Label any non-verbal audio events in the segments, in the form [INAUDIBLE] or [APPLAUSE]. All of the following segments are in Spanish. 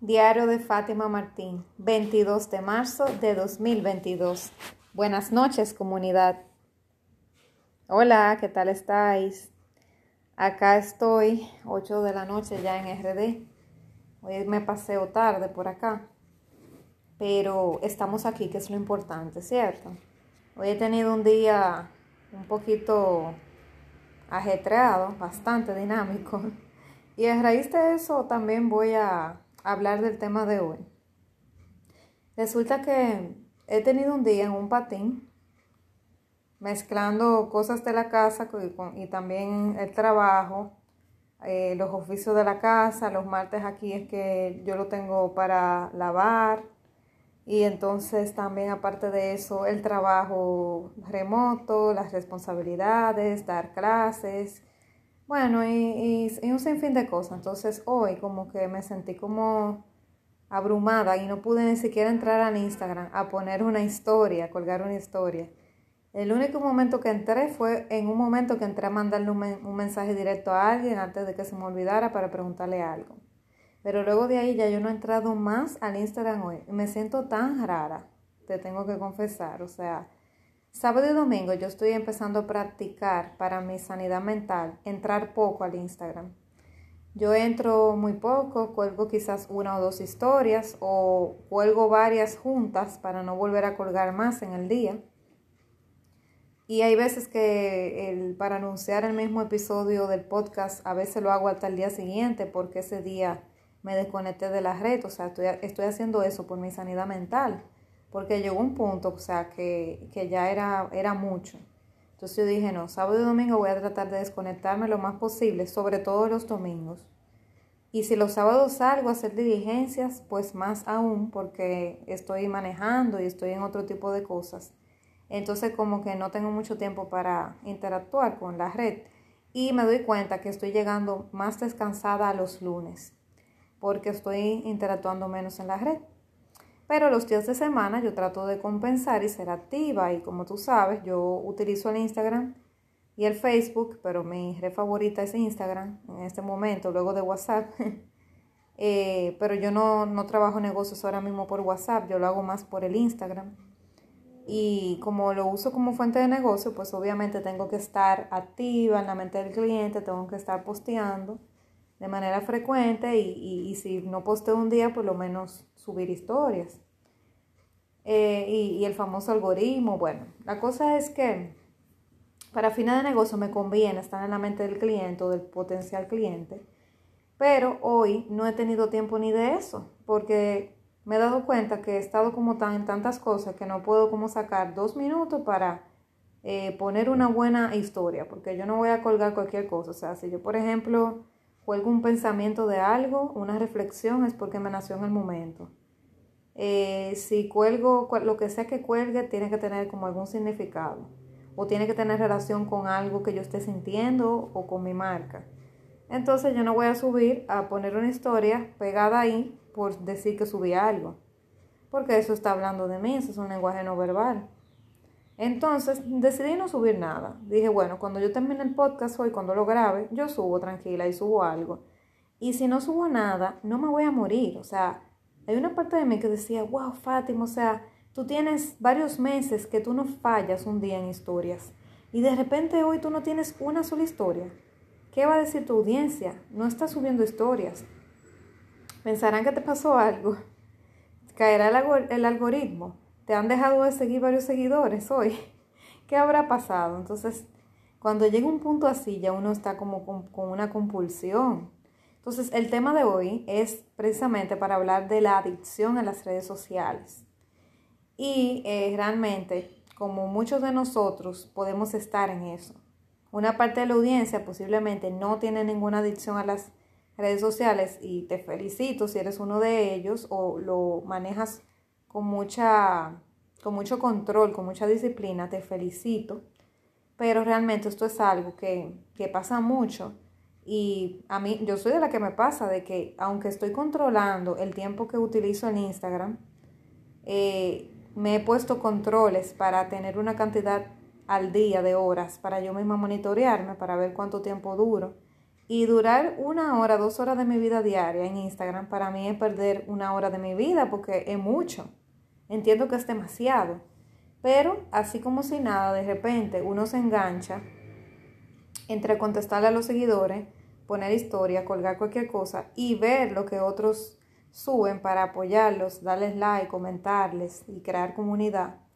Diario de Fátima Martín, 22 de marzo de 2022. Buenas noches, comunidad. Hola, ¿qué tal estáis? Acá estoy, 8 de la noche ya en RD. Hoy me paseo tarde por acá, pero estamos aquí, que es lo importante, ¿cierto? Hoy he tenido un día un poquito ajetreado, bastante dinámico. [LAUGHS] Y a raíz de eso también voy a hablar del tema de hoy. Resulta que he tenido un día en un patín mezclando cosas de la casa y también el trabajo, eh, los oficios de la casa. Los martes aquí es que yo lo tengo para lavar y entonces también aparte de eso el trabajo remoto, las responsabilidades, dar clases bueno, y, un sinfín de cosas. Entonces hoy como que me sentí como abrumada y no pude ni siquiera entrar al Instagram a poner una historia, colgar una historia. El único momento que entré fue en un momento que entré a mandarle un, mensaje directo a alguien antes de que se me olvidara para preguntarle algo. Pero luego de ahí ya yo no he entrado más al Instagram hoy. Me siento tan rara, te tengo que confesar. O sea, Sábado y domingo yo estoy empezando a practicar para mi sanidad mental, entrar poco al Instagram. Yo entro muy poco, cuelgo quizás una o dos historias o cuelgo varias juntas para no volver a colgar más en el día. Y hay veces que el, para anunciar el mismo episodio del podcast, a veces lo hago hasta el día siguiente porque ese día me desconecté de la red. O sea, estoy, estoy haciendo eso por mi sanidad mental porque llegó un punto, o sea, que, ya era, era mucho. Entonces yo dije, no, sábado y domingo voy a tratar de desconectarme lo más posible, sobre todo los domingos. Y si los sábados salgo a hacer diligencias, pues más aún, porque estoy manejando y estoy en otro tipo de cosas. Entonces como que no tengo mucho tiempo para interactuar con la red. Y me doy cuenta que estoy llegando más descansada a los lunes, porque estoy interactuando menos en la red. Pero los días de semana yo trato de compensar y ser activa y como tú sabes, yo utilizo el Instagram y el Facebook, pero mi red favorita es Instagram en este momento, luego de WhatsApp. [LAUGHS] Eh, pero yo no, no trabajo negocios ahora mismo por WhatsApp, yo lo hago más por el Instagram. Y como lo uso como fuente de negocio, pues obviamente tengo que estar activa en la mente del cliente, tengo que estar posteando de manera frecuente y, y, si no posteo un día, por lo menos subir historias. Eh, y, el famoso algoritmo, bueno, la cosa es que para fines de negocio me conviene estar en la mente del cliente o del potencial cliente, pero hoy no he tenido tiempo ni de eso, porque me he dado cuenta que he estado como tan en tantas cosas que no puedo como sacar dos minutos para eh, poner una buena historia, porque yo no voy a colgar cualquier cosa. O sea, si yo, por ejemplo, cuelgo un pensamiento de algo, una reflexión, es porque me nació en el momento. Eh, si cuelgo, lo que sea que cuelgue, tiene que tener como algún significado o tiene que tener relación con algo que yo esté sintiendo o con mi marca. Entonces yo no voy a subir a poner una historia pegada ahí por decir que subí algo, porque eso está hablando de mí, eso es un lenguaje no verbal. Entonces decidí no subir nada. Dije, bueno, cuando yo termine el podcast hoy, cuando lo grabe, yo subo tranquila y subo algo. Y si no subo nada, no me voy a morir. O sea, hay una parte de mí que decía, wow, Fátima, o sea, tú tienes varios meses que tú no fallas un día en historias. Y de repente hoy tú no tienes una sola historia. ¿Qué va a decir tu audiencia? No estás subiendo historias. Pensarán que te pasó algo. [LAUGHS] Caerá el, el algoritmo te han dejado de seguir varios seguidores hoy. [LAUGHS] ¿Qué habrá pasado? Entonces, cuando llega un punto así, ya uno está como con, una compulsión. Entonces, el tema de hoy es precisamente para hablar de la adicción a las redes sociales. Y eh, realmente, como muchos de nosotros, podemos estar en eso. Una parte de la audiencia posiblemente no tiene ninguna adicción a las redes sociales y te felicito si eres uno de ellos o lo manejas con, mucha, con mucho control, con mucha disciplina, te felicito. Pero realmente esto es algo que, pasa mucho. Y a mí, yo soy de la que me pasa, de que aunque estoy controlando el tiempo que utilizo en Instagram, eh, me he puesto controles para tener una cantidad al día de horas, para yo misma monitorearme, para ver cuánto tiempo duro. Y durar una hora, dos horas de mi vida diaria en Instagram para mí es perder una hora de mi vida porque es mucho. Entiendo que es demasiado. Pero así como si nada, de repente uno se engancha entre contestarle a los seguidores, poner historia, colgar cualquier cosa y ver lo que otros suben para apoyarlos, darles like, comentarles y crear comunidad.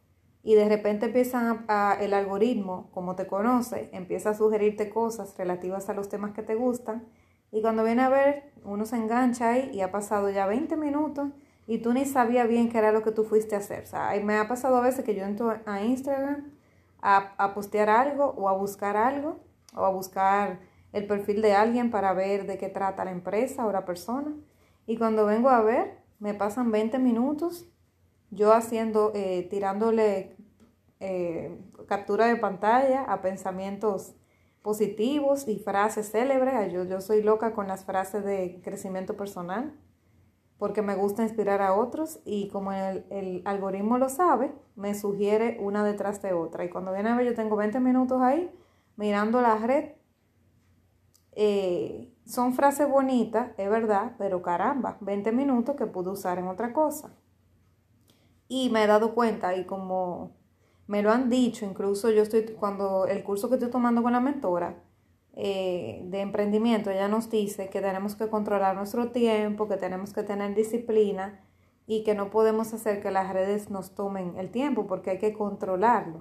Y de repente empiezan a, el algoritmo, como te conoce, empieza a sugerirte cosas relativas a los temas que te gustan. Y cuando viene a ver, uno se engancha ahí y ha pasado ya 20 minutos y tú ni sabías bien qué era lo que tú fuiste a hacer. O sea, me ha pasado a veces que yo entro a Instagram a, a postear algo o a buscar algo o a buscar el perfil de alguien para ver de qué trata la empresa o la persona. Y cuando vengo a ver, me pasan 20 minutos yo haciendo, eh, tirándole eh, captura de pantalla a pensamientos positivos y frases célebres. Yo, yo soy loca con las frases de crecimiento personal porque me gusta inspirar a otros y como el, el, algoritmo lo sabe, me sugiere una detrás de otra. Y cuando viene a ver, yo tengo 20 minutos ahí mirando la red eh, son frases bonitas, es verdad, pero caramba, 20 minutos que pude usar en otra cosa. Y me he dado cuenta, y como me lo han dicho, incluso yo estoy, cuando el curso que estoy tomando con la mentora eh, de emprendimiento, ella nos dice que tenemos que controlar nuestro tiempo, que tenemos que tener disciplina y que no podemos hacer que las redes nos tomen el tiempo porque hay que controlarlo.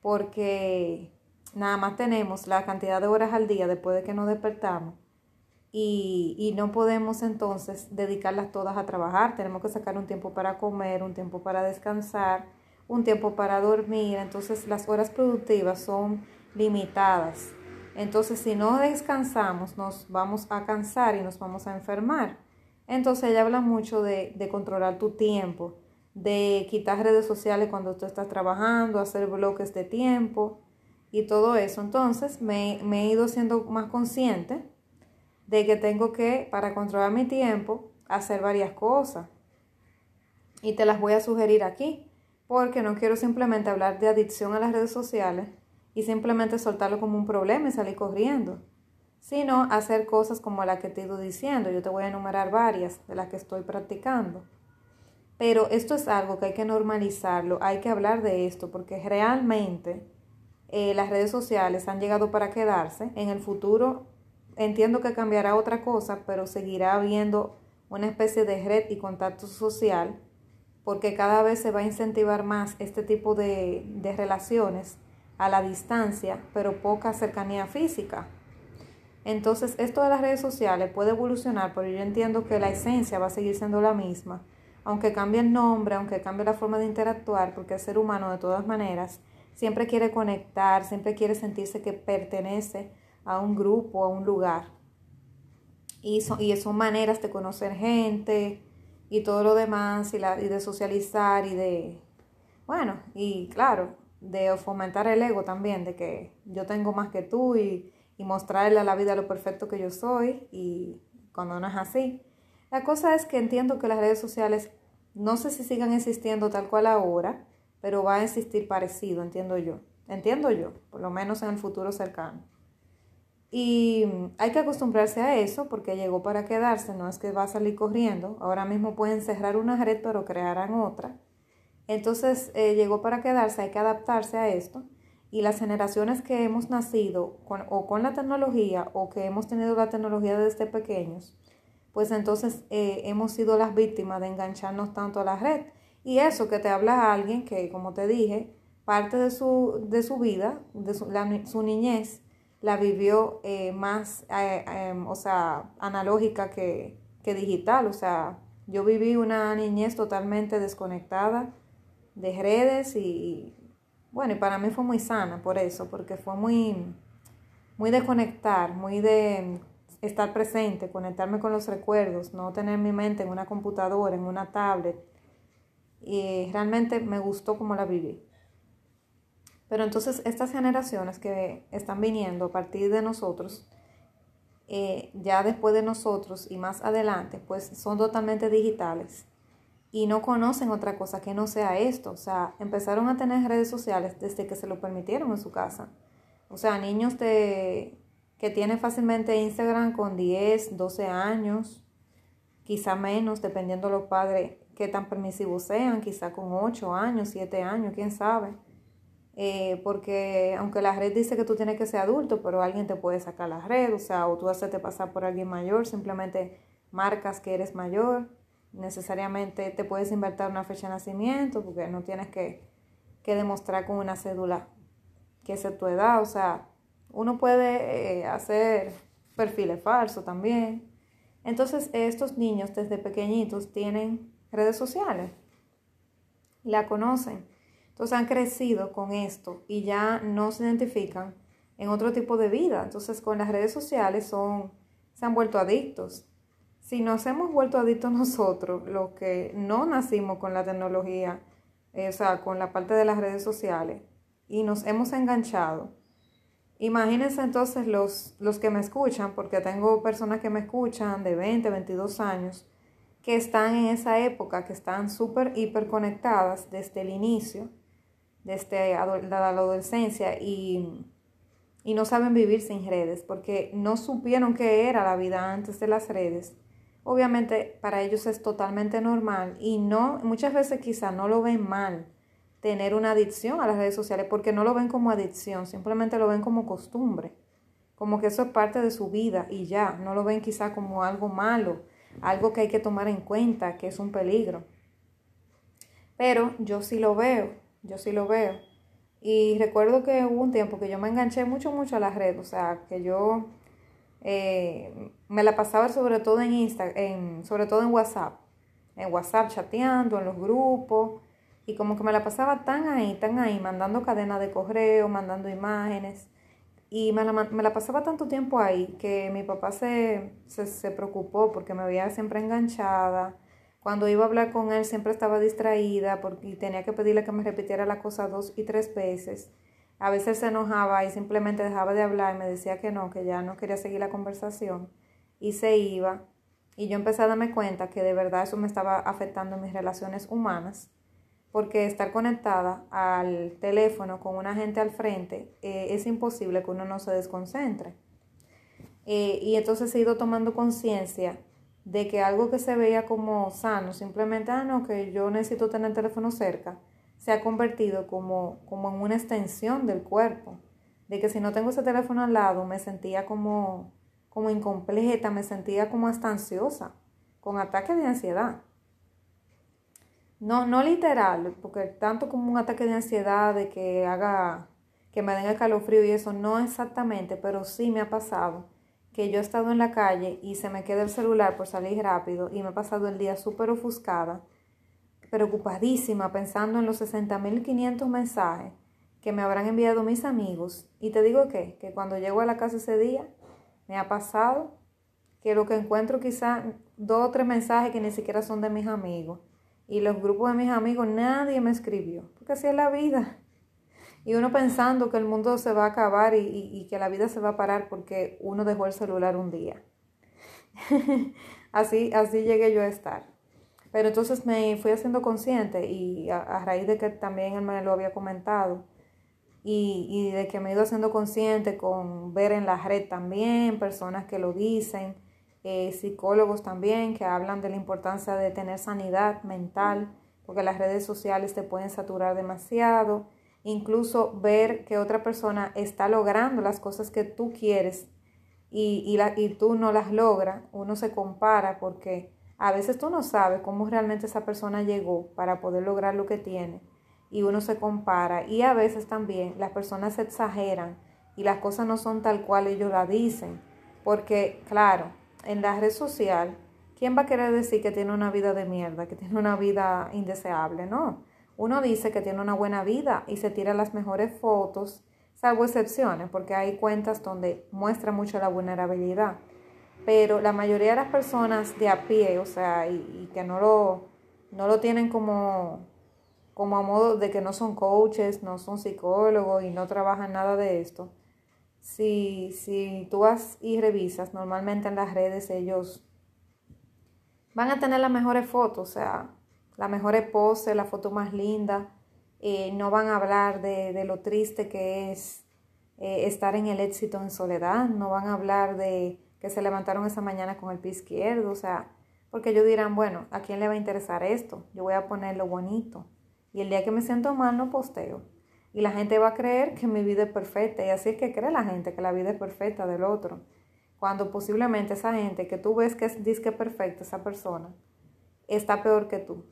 Porque nada más tenemos la cantidad de horas al día después de que nos despertamos y, y, no podemos entonces dedicarlas todas a trabajar. Tenemos que sacar un tiempo para comer, un tiempo para descansar, un tiempo para dormir. Entonces las horas productivas son limitadas. Entonces si no descansamos nos vamos a cansar y nos vamos a enfermar. Entonces ella habla mucho de, de controlar tu tiempo, de quitar redes sociales cuando tú estás trabajando, hacer bloques de tiempo y todo eso. Entonces me, he ido siendo más consciente de que tengo que, para controlar mi tiempo, hacer varias cosas. Y te las voy a sugerir aquí, porque no quiero simplemente hablar de adicción a las redes sociales y simplemente soltarlo como un problema y salir corriendo, sino hacer cosas como la que te he ido diciendo. Yo te voy a enumerar varias de las que estoy practicando. Pero esto es algo que hay que normalizarlo, hay que hablar de esto, porque realmente eh, las redes sociales han llegado para quedarse. En el futuro entiendo que cambiará otra cosa, pero seguirá habiendo una especie de red y contacto social, porque cada vez se va a incentivar más este tipo de, de relaciones a la distancia, pero poca cercanía física. Entonces, esto de las redes sociales puede evolucionar, pero yo entiendo que la esencia va a seguir siendo la misma, aunque cambie el nombre, aunque cambie la forma de interactuar, porque el ser humano de todas maneras siempre quiere conectar, siempre quiere sentirse que pertenece a un grupo, a un lugar. Y son, y son maneras de conocer gente y todo lo demás, y, la, de socializar y de, bueno, y claro, de fomentar el ego también, de que yo tengo más que tú y, y mostrarle a la vida lo perfecto que yo soy y cuando no es así. La cosa es que entiendo que las redes sociales no sé si sigan existiendo tal cual ahora, pero va a existir parecido, entiendo yo. Entiendo yo, por lo menos en el futuro cercano. Y hay que acostumbrarse a eso porque llegó para quedarse, no es que va a salir corriendo. Ahora mismo pueden cerrar una red, pero crearán otra. Entonces eh, llegó para quedarse, hay que adaptarse a esto. Y las generaciones que hemos nacido con, o con la tecnología o que hemos tenido la tecnología desde pequeños, pues entonces eh, hemos sido las víctimas de engancharnos tanto a la red y eso que te habla alguien que, como te dije, parte de su, de su vida, de su, su niñez, la vivió eh, más, eh, em, o sea, analógica que, que digital. O sea, yo viví una niñez totalmente desconectada de redes y, bueno, y para mí fue muy sana por eso, porque fue muy, muy de conectar, muy de estar presente, conectarme con los recuerdos, no tener mi mente en una computadora, en una tablet, y realmente me gustó como la viví. Pero entonces estas generaciones que están viniendo a partir de nosotros, eh, ya después de nosotros y más adelante, pues son totalmente digitales y no conocen otra cosa que no sea esto. O sea, empezaron a tener redes sociales desde que se lo permitieron en su casa. O sea, niños de que tiene fácilmente Instagram con 10, 12 años, quizá menos, dependiendo de los padres que tan permisivos sean, quizá con 8 años, 7 años, quién sabe. Eh, porque aunque la red dice que tú tienes que ser adulto, pero alguien te puede sacar la red, o sea, o tú hacerte pasar por alguien mayor, simplemente marcas que eres mayor, necesariamente te puedes invertir una fecha de nacimiento, porque no tienes que, que demostrar con una cédula que es tu edad, o sea, uno puede eh, hacer perfiles falsos también. Entonces, estos niños desde pequeñitos tienen redes sociales, la conocen. Entonces han crecido con esto y ya no se identifican en otro tipo de vida. Entonces con las redes sociales son, se han vuelto adictos. Si nos hemos vuelto adictos [LAUGHS] nosotros, los que no nacimos con la tecnología, eh, o sea, con la parte de las redes sociales, y nos hemos enganchado, Imagínense entonces los, los que me escuchan, porque tengo personas que me escuchan de 20, 22 años, que están en esa época, que están súper hiper conectadas desde el inicio, desde la adolescencia y, y no saben vivir sin redes, porque no supieron qué era la vida antes de las redes. Obviamente para ellos es totalmente normal y no, muchas veces quizá no lo ven mal tener una adicción a las redes sociales porque no lo ven como adicción, simplemente lo ven como costumbre, como que eso es parte de su vida y ya, no lo ven quizá como algo malo, algo que hay que tomar en cuenta, que es un peligro. Pero yo sí lo veo, yo sí lo veo. Y recuerdo que hubo un tiempo que yo me enganché mucho, mucho a las redes, o sea, que yo eh, me la pasaba sobre todo en Insta, en, sobre todo en WhatsApp, en WhatsApp chateando, en los grupos, y como que me la pasaba tan ahí, tan ahí, mandando cadenas de correo, mandando imágenes. Y me la, me la pasaba tanto tiempo ahí que mi papá se, se, preocupó porque me veía siempre enganchada. Cuando iba a hablar con él siempre estaba distraída porque tenía que pedirle que me repitiera la cosa dos y tres veces. A veces se enojaba y simplemente dejaba de hablar y me decía que no, que ya no quería seguir la conversación y se iba. Y yo empecé a darme cuenta que de verdad eso me estaba afectando en mis relaciones humanas porque estar conectada al teléfono con una gente al frente eh, es imposible que uno no se desconcentre. Eh, y entonces he ido tomando conciencia de que algo que se veía como sano, simplemente, ah, no, que yo necesito tener el teléfono cerca, se ha convertido como, como en una extensión del cuerpo. De que si no tengo ese teléfono al lado, me sentía como, como incompleta, me sentía como hasta ansiosa, con ataques de ansiedad. No, no literal, porque tanto como un ataque de ansiedad, de que haga, que me den escalofrío y eso, no exactamente, pero sí me ha pasado que yo he estado en la calle y se me queda el celular por salir rápido y me he pasado el día súper ofuscada, preocupadísima, pensando en los 60.500 mensajes que me habrán enviado mis amigos. Y te digo que, que cuando llego a la casa ese día, me ha pasado que lo que encuentro quizá dos o tres mensajes que ni siquiera son de mis amigos y los grupos de mis amigos, nadie me escribió, porque así es la vida. Y uno pensando que el mundo se va a acabar y, que la vida se va a parar porque uno dejó el celular un día. [LAUGHS] así, así llegué yo a estar. Pero entonces me fui haciendo consciente y a, raíz de que también él me lo había comentado y, y, de que me he ido haciendo consciente con ver en la red también personas que lo dicen eh, psicólogos también que hablan de la importancia de tener sanidad mental, porque las redes sociales te pueden saturar demasiado, incluso ver que otra persona está logrando las cosas que tú quieres y, y, la, y tú no las logras, uno se compara porque a veces tú no sabes cómo realmente esa persona llegó para poder lograr lo que tiene y uno se compara y a veces también las personas se exageran y las cosas no son tal cual ellos la dicen, porque claro, en la red social, ¿quién va a querer decir que tiene una vida de mierda, que tiene una vida indeseable? No. Uno dice que tiene una buena vida y se tira las mejores fotos, salvo excepciones, porque hay cuentas donde muestra mucho la vulnerabilidad. Pero la mayoría de las personas de a pie, o sea, y, que no lo, no lo tienen como, como a modo de que no son coaches, no son psicólogos y no trabajan nada de esto, si, si tú vas y revisas, normalmente en las redes ellos van a tener las mejores fotos, o sea, la mejor pose, la foto más linda, eh, no van a hablar de, de, lo triste que es eh, estar en el éxito en soledad, no van a hablar de que se levantaron esa mañana con el pie izquierdo, o sea, porque ellos dirán, bueno, ¿a quién le va a interesar esto? Yo voy a poner lo bonito. Y el día que me siento mal no posteo. Y la gente va a creer que mi vida es perfecta. Y así es que cree la gente que la vida es perfecta del otro. Cuando posiblemente esa gente que tú ves que es disque perfecta, esa persona, está peor que tú.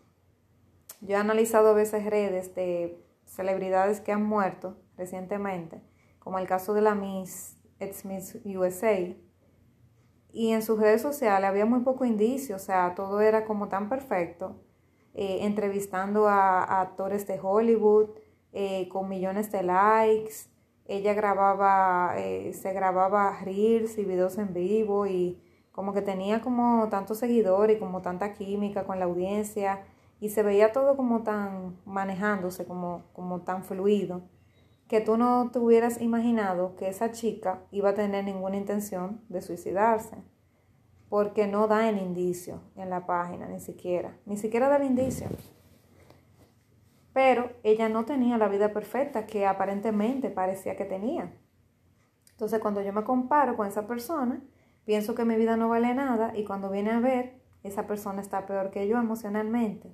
Yo he analizado a veces redes de celebridades que han muerto recientemente, como el caso de la Miss, ex Miss USA, y en sus redes sociales había muy poco indicio, o sea, todo era como tan perfecto, eh, entrevistando a, actores de Hollywood eh, con millones de likes, ella grababa, eh, se grababa reels y videos en vivo y como que tenía como tanto seguidor y como tanta química con la audiencia y se veía todo como tan manejándose, como, como tan fluido, que tú no te hubieras imaginado que esa chica iba a tener ninguna intención de suicidarse, porque no da el indicio en la página, ni siquiera, ni siquiera da el indicio. Pero ella no tenía la vida perfecta que aparentemente parecía que tenía. Entonces cuando yo me comparo con esa persona, pienso que mi vida no vale nada y cuando viene a ver, esa persona está peor que yo emocionalmente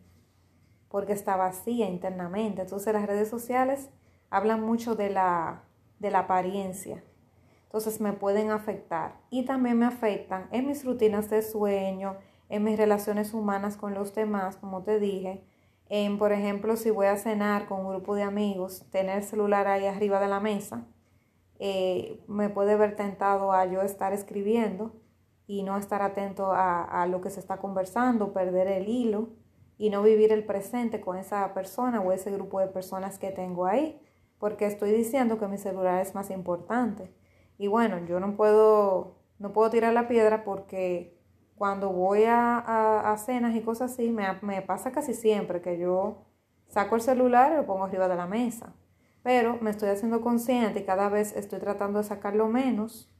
porque está vacía internamente. Entonces las redes sociales hablan mucho de la, de la apariencia. Entonces me pueden afectar y también me afectan en mis rutinas de sueño, en mis relaciones humanas con los demás, como te dije. En, por ejemplo, si voy a cenar con un grupo de amigos, tener el celular ahí arriba de la mesa, eh, me puede ver tentado a yo estar escribiendo y no estar atento a, a lo que se está conversando, perder el hilo y no vivir el presente con esa persona o ese grupo de personas que tengo ahí, porque estoy diciendo que mi celular es más importante. Y bueno, yo no puedo, no puedo tirar la piedra porque cuando voy a, a, cenas y cosas así, me, me, pasa casi siempre que yo saco el celular y lo pongo arriba de la mesa. Pero me estoy haciendo consciente y cada vez estoy tratando de sacarlo menos.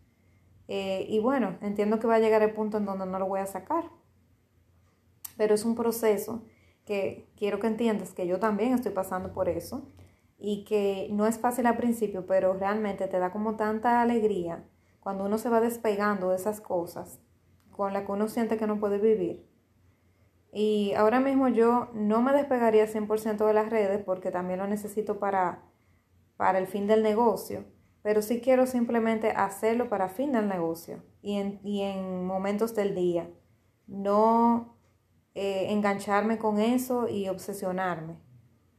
Eh, y bueno, entiendo que va a llegar el punto en donde no lo voy a sacar pero es un proceso que quiero que entiendas que yo también estoy pasando por eso y que no es fácil al principio, pero realmente te da como tanta alegría cuando uno se va despegando de esas cosas con las que uno siente que no puede vivir. Y ahora mismo yo no me despegaría 100% de las redes porque también lo necesito para, para el fin del negocio, pero sí quiero simplemente hacerlo para fin del negocio y en, y en momentos del día. No eh, engancharme con eso y obsesionarme,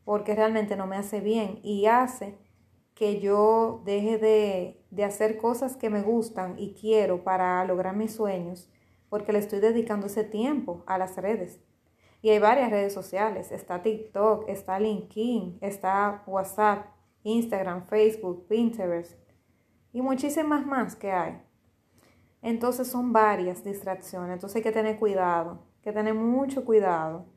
porque realmente no me hace bien y hace que yo deje de, de hacer cosas que me gustan y quiero para lograr mis sueños, porque le estoy dedicando ese tiempo a las redes. Y hay varias redes sociales, está TikTok, está LinkedIn, está WhatsApp, Instagram, Facebook, Pinterest y muchísimas más que hay. Entonces son varias distracciones, entonces hay que tener cuidado que tener mucho cuidado.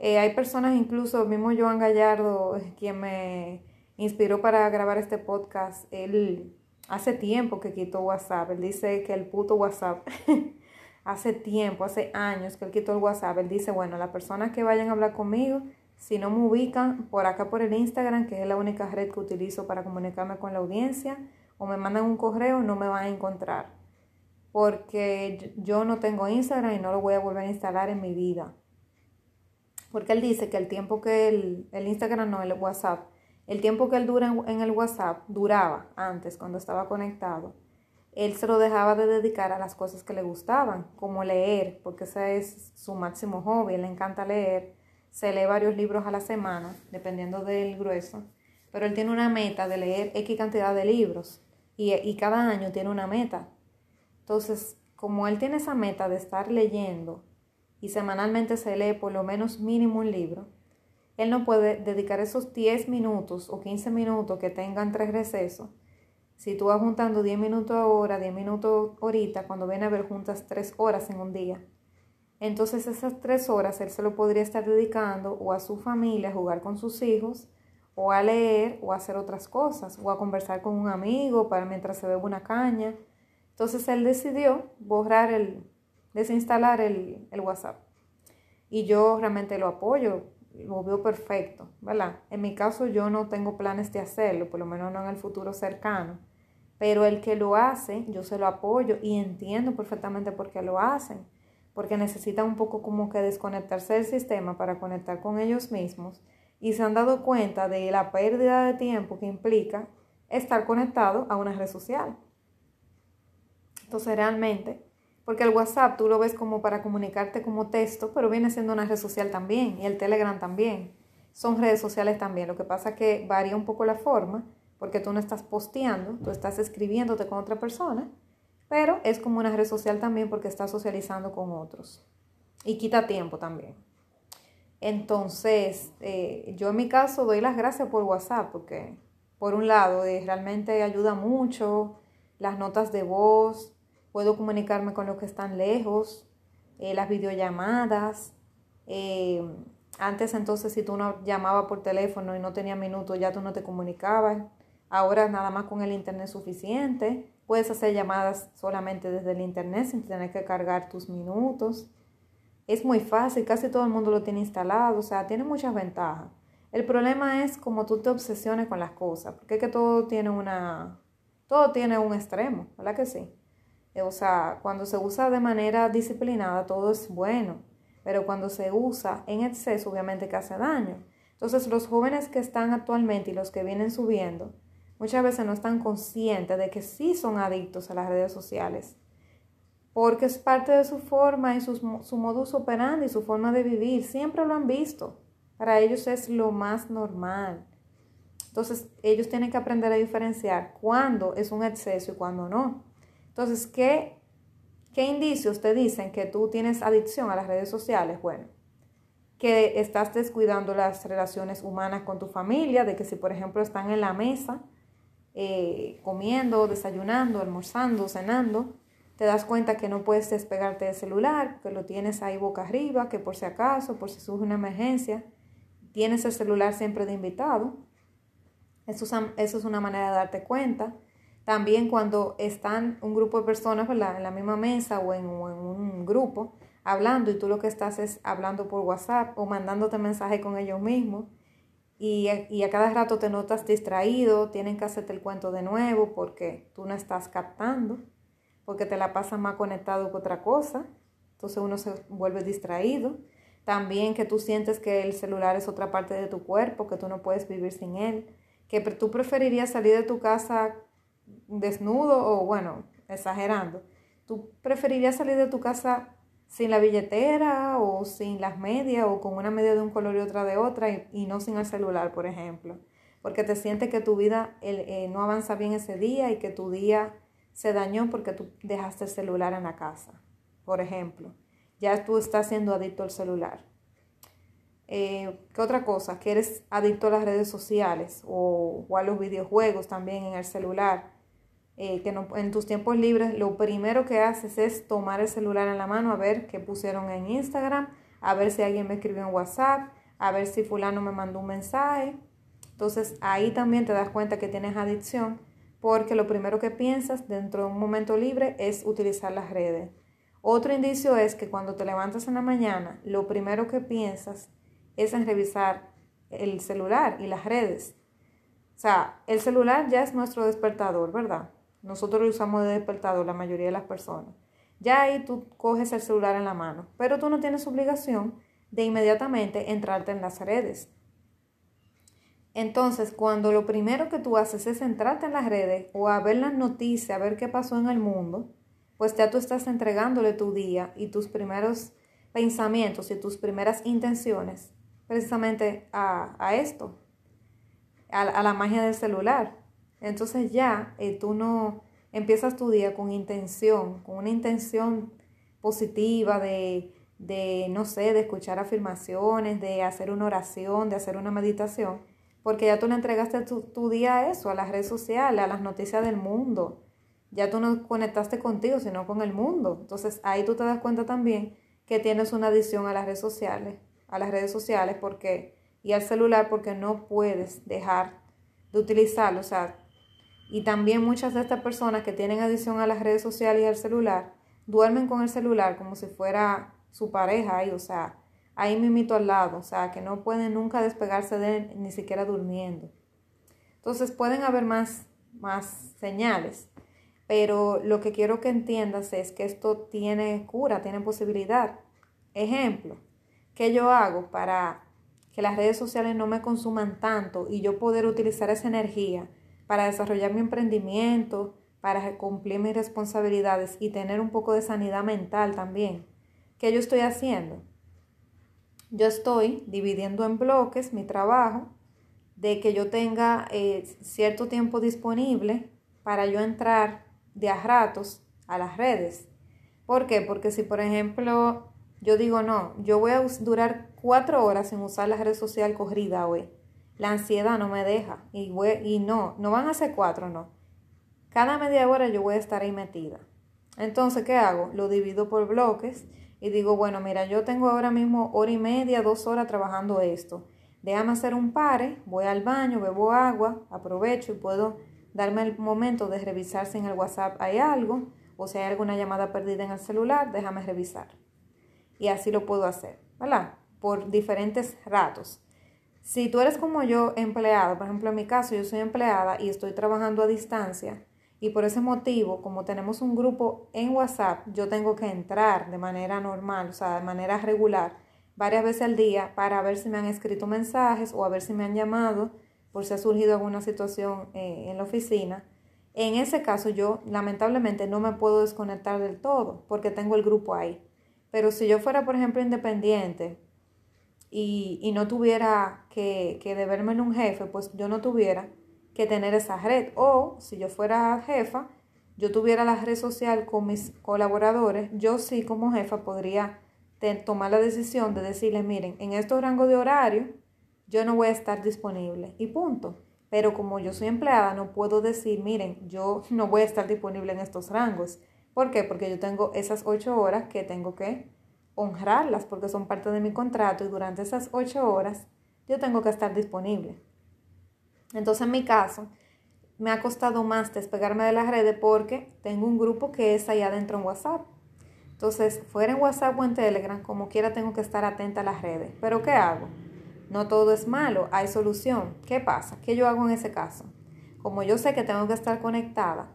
Eh, hay personas, incluso mismo Joan Gallardo, [LAUGHS] quien me inspiró para grabar este podcast, él hace tiempo que quitó WhatsApp. Él dice que el puto WhatsApp, [LAUGHS] hace tiempo, hace años que él quitó el WhatsApp. Él dice, bueno, las personas que vayan a hablar conmigo, si no me ubican por acá por el Instagram, que es la única red que utilizo para comunicarme con la audiencia, o me mandan un correo, no me van a encontrar porque yo no tengo Instagram y no lo voy a volver a instalar en mi vida. Porque él dice que el tiempo que el, el Instagram, no, el WhatsApp, el tiempo que él dura en, el WhatsApp, duraba antes cuando estaba conectado, él se lo dejaba de dedicar a las cosas que le gustaban, como leer, porque ese es su máximo hobby, le encanta leer, se lee varios libros a la semana, dependiendo del grueso, pero él tiene una meta de leer X cantidad de libros y, y cada año tiene una meta entonces, como él tiene esa meta de estar leyendo y semanalmente se lee por lo menos mínimo un libro, él no puede dedicar esos 10 minutos o 15 minutos que tengan tres recesos. Si tú vas juntando 10 minutos ahora, 10 minutos ahorita, cuando viene a ver juntas 3 horas en un día. Entonces esas 3 horas él se lo podría estar dedicando o a su familia, a jugar con sus hijos, o a leer, o a hacer otras cosas, o a conversar con un amigo para mientras se bebe una caña, entonces él decidió borrar el, desinstalar el, el WhatsApp. Y yo realmente lo apoyo, lo veo perfecto, ¿verdad? En mi caso yo no tengo planes de hacerlo, por lo menos no en el futuro cercano, Pero el que lo hace, yo se lo apoyo y entiendo perfectamente por qué lo hacen. Porque necesitan un poco como que desconectarse del sistema para conectar con ellos mismos. Y se han dado cuenta de la pérdida de tiempo que implica estar conectado a una red social. Entonces realmente, porque el WhatsApp tú lo ves como para comunicarte como texto, pero viene siendo una red social también y el Telegram también. Son redes sociales también. Lo que pasa es que varía un poco la forma porque tú no estás posteando, tú estás escribiéndote con otra persona, pero es como una red social también porque estás socializando con otros y quita tiempo también. Entonces, eh, yo en mi caso doy las gracias por WhatsApp porque, por un lado, eh, realmente ayuda mucho, las notas de voz, puedo comunicarme con los que están lejos, eh, las videollamadas. antes entonces si tú no llamabas por teléfono y no tenía minutos, ya tú no te comunicabas. Ahora nada más con el internet suficiente. Puedes hacer llamadas solamente desde el internet sin tener que cargar tus minutos. Es muy fácil, casi todo el mundo lo tiene instalado, o sea, tiene muchas ventajas. El problema es como tú te obsesiones con las cosas, porque es que todo tiene una todo tiene un extremo, ¿verdad que sí? Eh, o sea, cuando se usa de manera disciplinada todo es bueno, pero cuando se usa en exceso obviamente que hace daño. Entonces, los jóvenes que están actualmente y los que vienen subiendo muchas veces no están conscientes de que sí son adictos a las redes sociales, porque es parte de su forma y su, su modus operandi, su forma de vivir, siempre lo han visto. Para ellos es lo más normal. Entonces, ellos tienen que aprender a diferenciar cuándo es un exceso y cuándo no. Entonces, ¿qué, qué indicios te dicen que tú tienes adicción a las redes sociales? Bueno, que estás descuidando las relaciones humanas con tu familia, de que si, por ejemplo, están en la mesa, eh, comiendo, desayunando, almorzando, cenando, te das cuenta que no puedes despegarte del celular, que lo tienes ahí boca arriba, que por si acaso, por si surge una emergencia, tienes el celular siempre de invitado. Eso es, una manera de darte cuenta. También cuando están un grupo de personas en la misma mesa o en, un grupo hablando y tú lo que estás es hablando por WhatsApp o mandándote mensaje con ellos mismos, y a, cada rato te notas distraído, tienen que hacerte el cuento de nuevo porque tú no estás captando, porque te la pasas más conectado que otra cosa, entonces uno se vuelve distraído. También que tú sientes que el celular es otra parte de tu cuerpo, que tú no puedes vivir sin él, que tú preferirías salir de tu casa desnudo o bueno, exagerando. Tú preferirías salir de tu casa sin la billetera o sin las medias o con una media de un color y otra de otra y, no sin el celular, por ejemplo. Porque te sientes que tu vida eh, no avanza bien ese día y que tu día se dañó porque tú dejaste el celular en la casa, por ejemplo. Ya tú estás siendo adicto al celular. Eh, ¿Qué otra cosa? Que eres adicto a las redes sociales o, o a los videojuegos también en el celular eh, que en tus tiempos libres lo primero que haces es tomar el celular en la mano a ver qué pusieron en Instagram, a ver si alguien me escribió en WhatsApp, a ver si fulano me mandó un mensaje. Entonces ahí también te das cuenta que tienes adicción porque lo primero que piensas dentro de un momento libre es utilizar las redes. Otro indicio es que cuando te levantas en la mañana, lo primero que piensas es en revisar el celular y las redes. O sea, el celular ya es nuestro despertador, ¿verdad? Nosotros lo usamos de despertador, la mayoría de las personas. Ya ahí tú coges el celular en la mano, pero tú no tienes obligación de inmediatamente entrarte en las redes. Entonces, cuando lo primero que tú haces es entrarte en las redes o a ver las noticias, a ver qué pasó en el mundo, pues ya tú estás entregándole tu día y tus primeros pensamientos y tus primeras intenciones precisamente a, esto, a la magia del celular. Entonces ya eh, tú no empiezas tu día con intención, con una intención positiva de, de, no sé, de escuchar afirmaciones, de hacer una oración, de hacer una meditación, porque ya tú le entregaste tu, tu día a eso, a las redes sociales, a las noticias del mundo. Ya tú no conectaste contigo, sino con el mundo. Entonces ahí tú te das cuenta también que tienes una adicción a las redes sociales, a las redes sociales porque y al celular porque no puedes dejar de utilizarlo, o sea, y también muchas de estas personas que tienen adicción a las redes sociales y al celular, duermen con el celular como si fuera su pareja ahí, o sea, ahí mimito al lado, o sea, que no pueden nunca despegarse de él ni siquiera durmiendo. Entonces pueden haber más más señales. Pero lo que quiero que entiendas es que esto tiene cura, tiene posibilidad. Ejemplo, ¿qué yo hago para que las redes sociales no me consuman tanto y yo poder utilizar esa energía para desarrollar mi emprendimiento, para cumplir mis responsabilidades y tener un poco de sanidad mental también? ¿Qué yo estoy haciendo? Yo estoy dividiendo en bloques mi trabajo de que yo tenga eh, cierto tiempo disponible para yo entrar de a ratos a las redes. ¿Por qué? Porque si, por ejemplo, yo digo, no, yo voy a durar cuatro horas sin usar la red social corrida hoy, la ansiedad no me deja. Y, y no, no van a ser cuatro, no. Cada media hora yo voy a estar ahí metida. Entonces, ¿qué hago? Lo divido por bloques y digo, bueno, mira, yo tengo ahora mismo hora y media, dos horas trabajando esto. Déjame hacer un pare, voy al baño, bebo agua, aprovecho y puedo darme el momento de revisar si en el WhatsApp hay algo o si hay alguna llamada perdida en el celular, déjame revisar. Y así lo puedo hacer, ¿verdad? Por diferentes ratos. Si tú eres como yo, empleado, por ejemplo en mi caso yo soy empleada y estoy trabajando a distancia y por ese motivo, como tenemos un grupo en WhatsApp, yo tengo que entrar de manera normal, o sea, de manera regular, varias veces al día para ver si me han escrito mensajes o a ver si me han llamado por si ha surgido alguna situación eh, en la oficina. En ese caso yo lamentablemente no me puedo desconectar del todo porque tengo el grupo ahí. Pero si yo fuera, por ejemplo, independiente y, no tuviera que, que deberme en un jefe, pues yo no tuviera que tener esa red. O si yo fuera jefa, yo tuviera la red social con mis colaboradores, yo sí como jefa podría tomar la decisión de decirles, miren, en estos rangos de horario yo no voy a estar disponible y punto. Pero como yo soy empleada, no puedo decir, miren, yo no voy a estar disponible en estos rangos. ¿Por qué? Porque yo tengo esas ocho horas que tengo que honrarlas porque son parte de mi contrato y durante esas ocho horas yo tengo que estar disponible. Entonces, en mi caso, me ha costado más despegarme de las redes porque tengo un grupo que es allá adentro en WhatsApp. Entonces, fuera en WhatsApp o en Telegram, como quiera, tengo que estar atenta a las redes. Pero, ¿qué hago? No todo es malo, hay solución. ¿Qué pasa? ¿Qué yo hago en ese caso? Como yo sé que tengo que estar conectada,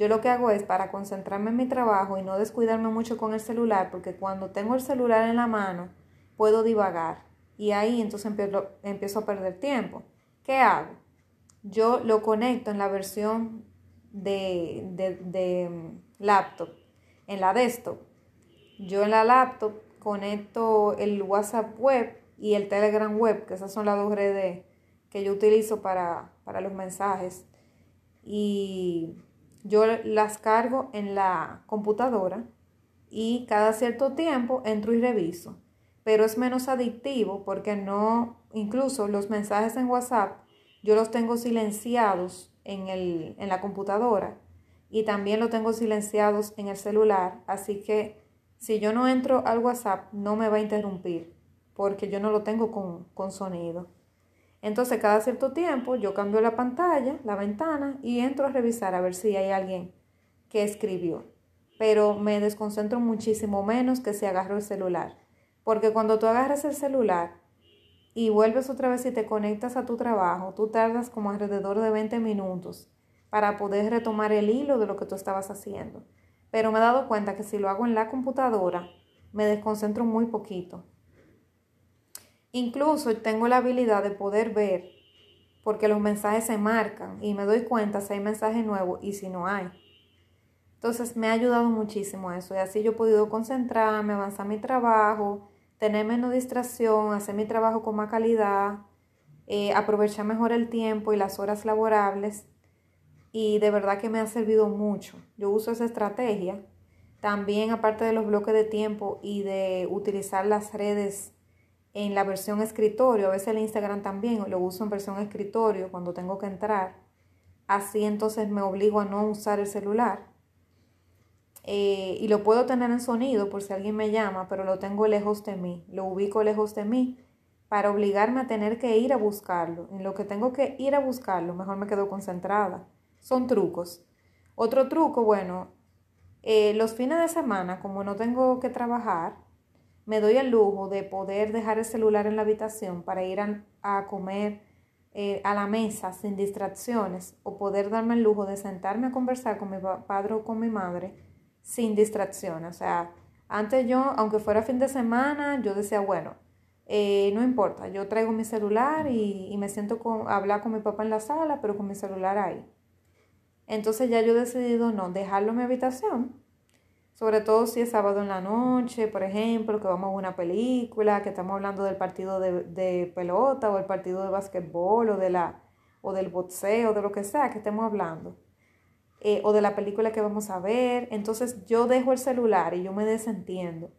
yo lo que hago es para concentrarme en mi trabajo y no descuidarme mucho con el celular, porque cuando tengo el celular en la mano, puedo divagar. Y ahí entonces empiezo, a perder tiempo. ¿Qué hago? Yo lo conecto en la versión de, de mm, laptop, en la desktop. Yo en la laptop conecto el WhatsApp web y el Telegram web, que esas son las dos redes que yo utilizo para, para los mensajes. Y yo las cargo en la computadora y cada cierto tiempo entro y reviso. Pero es menos adictivo porque no, incluso los mensajes en WhatsApp, yo los tengo silenciados en, el, en la computadora y también los tengo silenciados en el celular. Así que si yo no entro al WhatsApp, no me va a interrumpir porque yo no lo tengo con, con sonido. Entonces, cada cierto tiempo yo cambio la pantalla, la ventana y entro a revisar a ver si hay alguien que escribió. Pero me desconcentro muchísimo menos que si agarro el celular. Porque cuando tú agarras el celular y vuelves otra vez y te conectas a tu trabajo, tú tardas como alrededor de 20 minutos para poder retomar el hilo de lo que tú estabas haciendo. Pero me he dado cuenta que si lo hago en la computadora, me desconcentro muy poquito. Incluso tengo la habilidad de poder ver, porque los mensajes se marcan y me doy cuenta si hay mensaje nuevo y si no hay. Entonces me ha ayudado muchísimo eso y así yo he podido concentrarme, avanzar mi trabajo, tener menos distracción, hacer mi trabajo con más calidad, eh, aprovechar mejor el tiempo y las horas laborables y de verdad que me ha servido mucho. Yo uso esa estrategia. También aparte de los bloques de tiempo y de utilizar las redes en la versión escritorio, a veces el Instagram también lo uso en versión escritorio cuando tengo que entrar. Así entonces me obligo a no usar el celular. Eh, y lo puedo tener en sonido por si alguien me llama, pero lo tengo lejos de mí, lo ubico lejos de mí para obligarme a tener que ir a buscarlo. En lo que tengo que ir a buscarlo, mejor me quedo concentrada. Son trucos. Otro truco, bueno, eh, los fines de semana, como no tengo que trabajar, me doy el lujo de poder dejar el celular en la habitación para ir a, comer eh, a la mesa sin distracciones o poder darme el lujo de sentarme a conversar con mi padre o con mi madre sin distracciones. O sea, antes yo, aunque fuera fin de semana, yo decía, bueno, eh, no importa, yo traigo mi celular y, me siento a hablar con mi papá en la sala, pero con mi celular ahí. Entonces ya yo he decidido no dejarlo en mi habitación, sobre todo si es sábado en la noche, por ejemplo, que vamos a una película, que estamos hablando del partido de, pelota o el partido de básquetbol o, de la, o del boxeo, de lo que sea que estemos hablando. Eh, o de la película que vamos a ver. Entonces yo dejo el celular y yo me desentiendo.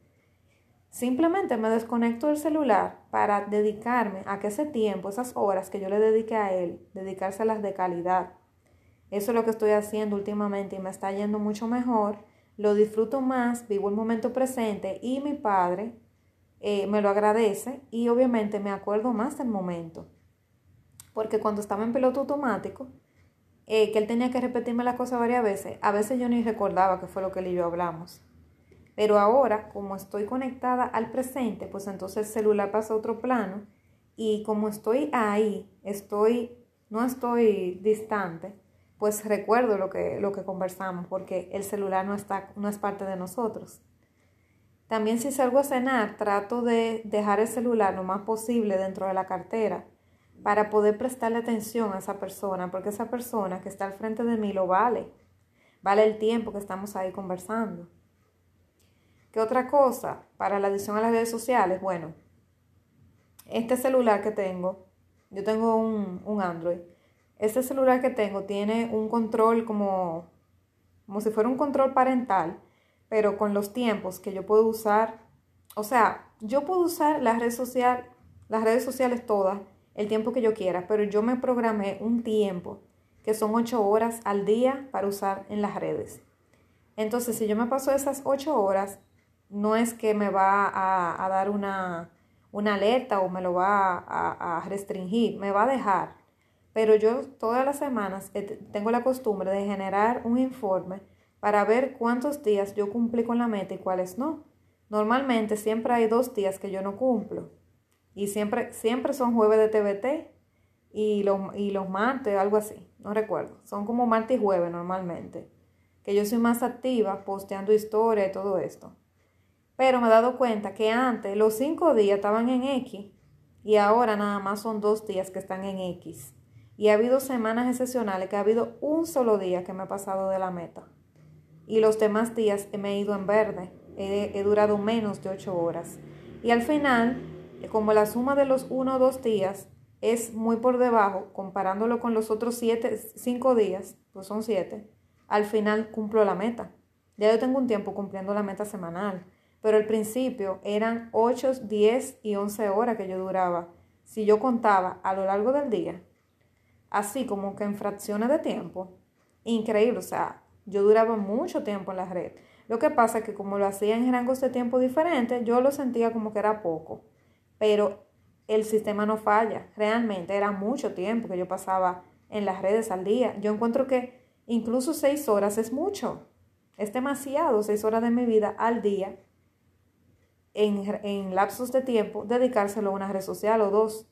Simplemente me desconecto del celular para dedicarme a que ese tiempo, esas horas que yo le dediqué a él, dedicárselas de calidad. Eso es lo que estoy haciendo últimamente y me está yendo mucho mejor. Lo disfruto más, vivo el momento presente y mi padre eh, me lo agradece y obviamente me acuerdo más del momento. Porque cuando estaba en piloto automático, eh, que él tenía que repetirme las cosas varias veces, a veces yo ni recordaba que fue lo que él y yo hablamos. Pero ahora, como estoy conectada al presente, pues entonces el celular pasa a otro plano y como estoy ahí, estoy, no estoy distante, pues recuerdo lo que, lo que conversamos porque el celular no, está, no es parte de nosotros. También si salgo a cenar, trato de dejar el celular lo más posible dentro de la cartera para poder prestarle atención a esa persona, porque esa persona que está al frente de mí lo vale, vale el tiempo que estamos ahí conversando. ¿Qué otra cosa para la adición a las redes sociales? Bueno, este celular que tengo, yo tengo un, Android, este celular que tengo tiene un control como, como si fuera un control parental, pero con los tiempos que yo puedo usar. O sea, yo puedo usar las redes, social, las redes sociales todas el tiempo que yo quiera, pero yo me programé un tiempo que son ocho horas al día para usar en las redes. Entonces, si yo me paso esas ocho horas, no es que me va a, dar una, alerta o me lo va a, restringir, me va a dejar. Pero yo todas las semanas tengo la costumbre de generar un informe para ver cuántos días yo cumplí con la meta y cuáles no. Normalmente siempre hay dos días que yo no cumplo. Y siempre, siempre son jueves de TBT y los, y los martes, algo así, no recuerdo. Son como martes y jueves normalmente. Que yo soy más activa posteando historia y todo esto. Pero me he dado cuenta que antes los cinco días estaban en X y ahora nada más son dos días que están en X. Y ha habido semanas excepcionales que ha habido un solo día que me ha pasado de la meta. Y los demás días me he ido en verde. He, he durado menos de ocho horas. Y al final, como la suma de los uno o dos días es muy por debajo, comparándolo con los otros siete, cinco días, pues son siete, al final cumplo la meta. Ya yo tengo un tiempo cumpliendo la meta semanal. Pero al principio eran 8, 10 y 11 horas que yo duraba. Si yo contaba a lo largo del día, así como que en fracciones de tiempo, increíble, o sea, yo duraba mucho tiempo en la red. Lo que pasa es que como lo hacía en rangos de tiempo diferentes, yo lo sentía como que era poco. Pero el sistema no falla, realmente era mucho tiempo que yo pasaba en las redes al día. Yo encuentro que incluso seis horas es mucho, es demasiado, seis horas de mi vida al día en, lapsos de tiempo, dedicárselo a una red social o dos.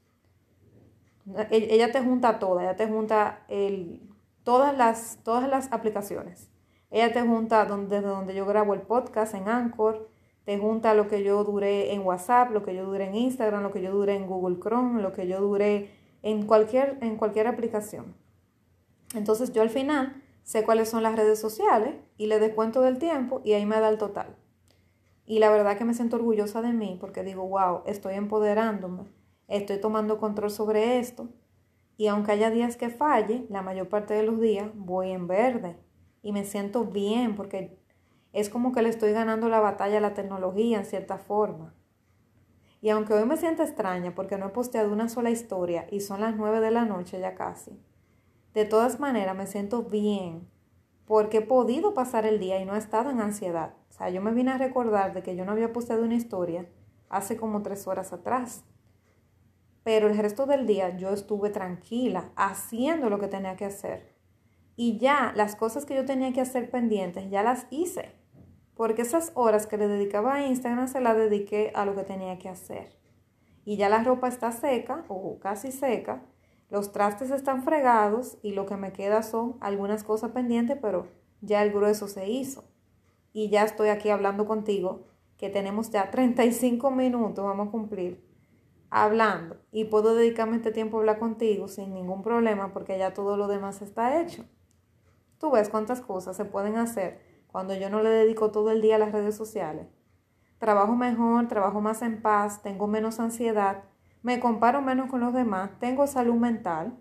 Ella te junta toda, ella te junta el, todas, las, todas las aplicaciones. Ella te junta donde, desde donde yo grabo el podcast en Anchor, te junta lo que yo duré en WhatsApp, lo que yo duré en Instagram, lo que yo duré en Google Chrome, lo que yo duré en cualquier, en cualquier aplicación. Entonces yo al final sé cuáles son las redes sociales y le descuento del tiempo y ahí me da el total. Y la verdad que me siento orgullosa de mí porque digo, wow, estoy empoderándome, estoy tomando control sobre esto. Y aunque haya días que falle, la mayor parte de los días voy en verde. Y me siento bien porque es como que le estoy ganando la batalla a la tecnología en cierta forma. Y aunque hoy me siento extraña porque no he posteado una sola historia y son las nueve de la noche ya casi, de todas maneras me siento bien porque he podido pasar el día y no he estado en ansiedad. O sea, yo me vine a recordar de que yo no había posteado una historia hace como tres horas atrás. Pero el resto del día yo estuve tranquila, haciendo lo que tenía que hacer. Y ya las cosas que yo tenía que hacer pendientes, ya las hice. Porque esas horas que le dedicaba a Instagram se las dediqué a lo que tenía que hacer. Y ya la ropa está seca o casi seca. Los trastes están fregados y lo que me queda son algunas cosas pendientes, pero ya el grueso se hizo. Y ya estoy aquí hablando contigo, que tenemos ya 35 minutos, vamos a cumplir, hablando. Y puedo dedicarme este tiempo a hablar contigo sin ningún problema porque ya todo lo demás está hecho. Tú ves cuántas cosas se pueden hacer cuando yo no le dedico todo el día a las redes sociales. Trabajo mejor, trabajo más en paz, tengo menos ansiedad me comparo menos con los demás, tengo salud mental,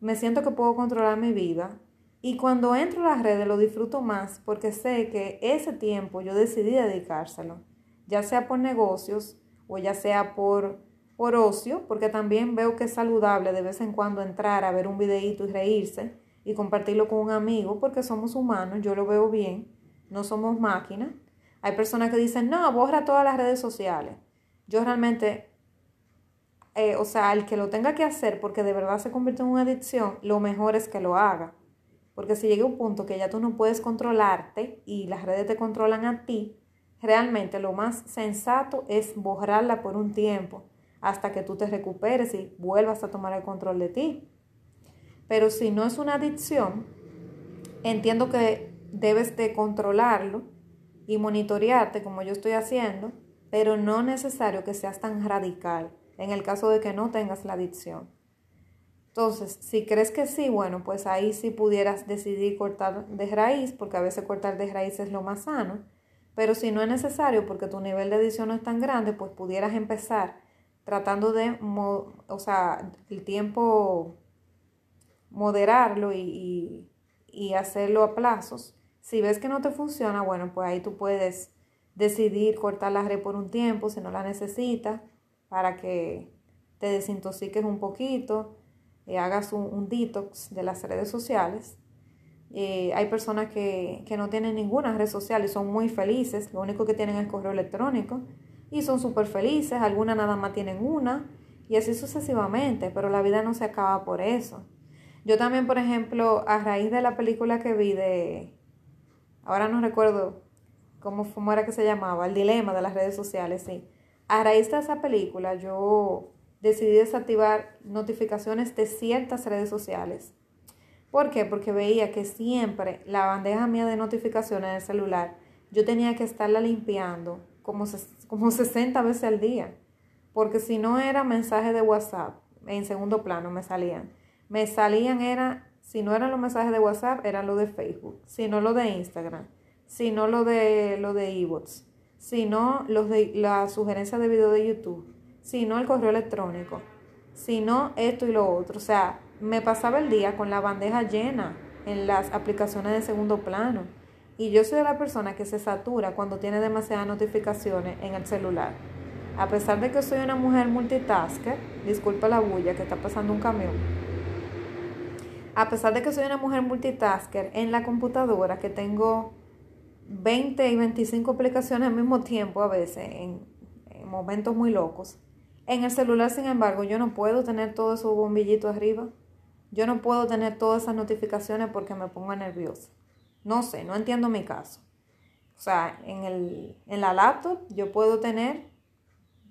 me siento que puedo controlar mi vida y cuando entro a las redes lo disfruto más porque sé que ese tiempo yo decidí dedicárselo, ya sea por negocios o ya sea por, por ocio, porque también veo que es saludable de vez en cuando entrar a ver un videíto y reírse y compartirlo con un amigo porque somos humanos, yo lo veo bien, no somos máquinas. Hay personas que dicen, no, borra todas las redes sociales. Yo realmente eh, o sea, el que lo tenga que hacer porque de verdad se convierte en una adicción, lo mejor es que lo haga. Porque si llega un punto que ya tú no puedes controlarte y las redes te controlan a ti, realmente lo más sensato es borrarla por un tiempo hasta que tú te recuperes y vuelvas a tomar el control de ti. Pero si no es una adicción, entiendo que debes de controlarlo y monitorearte como yo estoy haciendo, pero no necesario que seas tan radical en el caso de que no tengas la adicción. Entonces, si crees que sí, bueno, pues ahí sí pudieras decidir cortar de raíz, porque a veces cortar de raíz es lo más sano, pero si no es necesario porque tu nivel de adicción no es tan grande, pues pudieras empezar tratando de, o sea, el tiempo moderarlo y, y hacerlo a plazos. Si ves que no te funciona, bueno, pues ahí tú puedes decidir cortar la red por un tiempo si no la necesitas para que te desintoxiques un poquito, y eh, hagas un, detox de las redes sociales. Eh, hay personas que, que, no tienen ninguna red social y son muy felices, lo único que tienen es correo electrónico y son súper felices, algunas nada más tienen una y así sucesivamente, pero la vida no se acaba por eso. Yo también, por ejemplo, a raíz de la película que vi de, ahora no recuerdo cómo, cómo era que se llamaba, el dilema de las redes sociales, sí a raíz de esa película, yo decidí desactivar notificaciones de ciertas redes sociales. ¿Por qué? Porque veía que siempre la bandeja mía de notificaciones del celular, yo tenía que estarla limpiando como, como 60 veces al día. Porque si no era mensaje de WhatsApp, en segundo plano me salían. Me salían, era, si no eran los mensajes de WhatsApp, eran los de Facebook. Si no lo de Instagram. Si no lo de, lo de e-bots sino los de la sugerencia de video de YouTube, sino el correo electrónico, sino esto y lo otro. O sea, me pasaba el día con la bandeja llena en las aplicaciones de segundo plano. Y yo soy la persona que se satura cuando tiene demasiadas notificaciones en el celular. A pesar de que soy una mujer multitasker, disculpa la bulla que está pasando un camión. A pesar de que soy una mujer multitasker en la computadora, que tengo 20 y 25 aplicaciones al mismo tiempo a veces, en, momentos muy locos. En el celular, sin embargo, yo no puedo tener todo esos bombillitos arriba. Yo no puedo tener todas esas notificaciones porque me pongo nerviosa. No sé, no entiendo mi caso. O sea, en, el, en la laptop yo puedo tener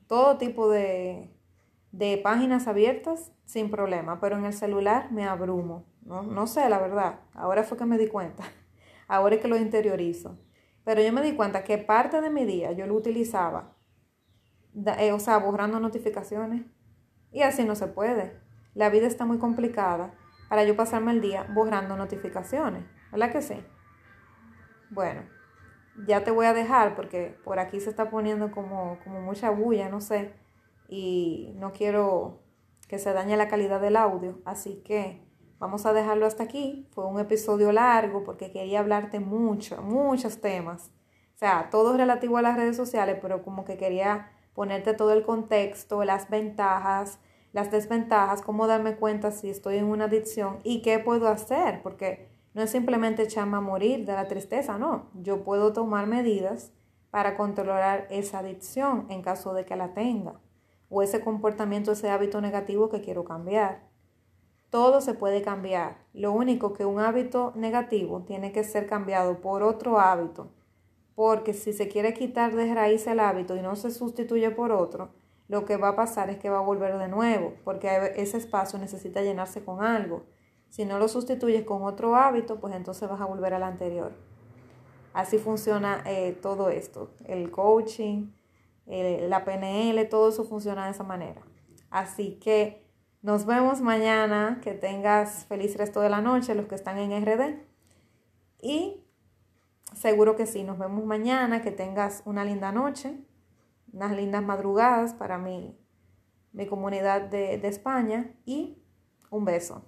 todo tipo de, de páginas abiertas sin problema, pero en el celular me abrumo. No, no sé, la verdad. Ahora fue que me di cuenta. [LAUGHS] Ahora es que lo interiorizo. Pero yo me di cuenta que parte de mi día yo lo utilizaba, eh, o sea, borrando notificaciones. Y así no se puede. La vida está muy complicada para yo pasarme el día borrando notificaciones. ¿Verdad que sí? Bueno, ya te voy a dejar porque por aquí se está poniendo como, como mucha bulla, no sé. Y no quiero que se dañe la calidad del audio. Así que Vamos a dejarlo hasta aquí. Fue un episodio largo porque quería hablarte mucho, muchos temas. O sea, todo relativo a las redes sociales, pero como que quería ponerte todo el contexto, las ventajas, las desventajas, cómo darme cuenta si estoy en una adicción y qué puedo hacer, porque no es simplemente echarme a morir de la tristeza, no. Yo puedo tomar medidas para controlar esa adicción en caso de que la tenga, o ese comportamiento, ese hábito negativo que quiero cambiar. Todo se puede cambiar. Lo único que un hábito negativo tiene que ser cambiado por otro hábito. Porque si se quiere quitar de raíz el hábito y no se sustituye por otro, lo que va a pasar es que va a volver de nuevo, porque ese espacio necesita llenarse con algo. Si no lo sustituyes con otro hábito, pues entonces vas a volver al anterior. Así funciona eh, todo esto, el coaching, la PNL, todo eso funciona de esa manera. Así que nos vemos mañana, que tengas feliz resto de la noche los que están en RD. Y seguro que sí, nos vemos mañana, que tengas una linda noche, unas lindas madrugadas para mi, mi comunidad de, de España y un beso.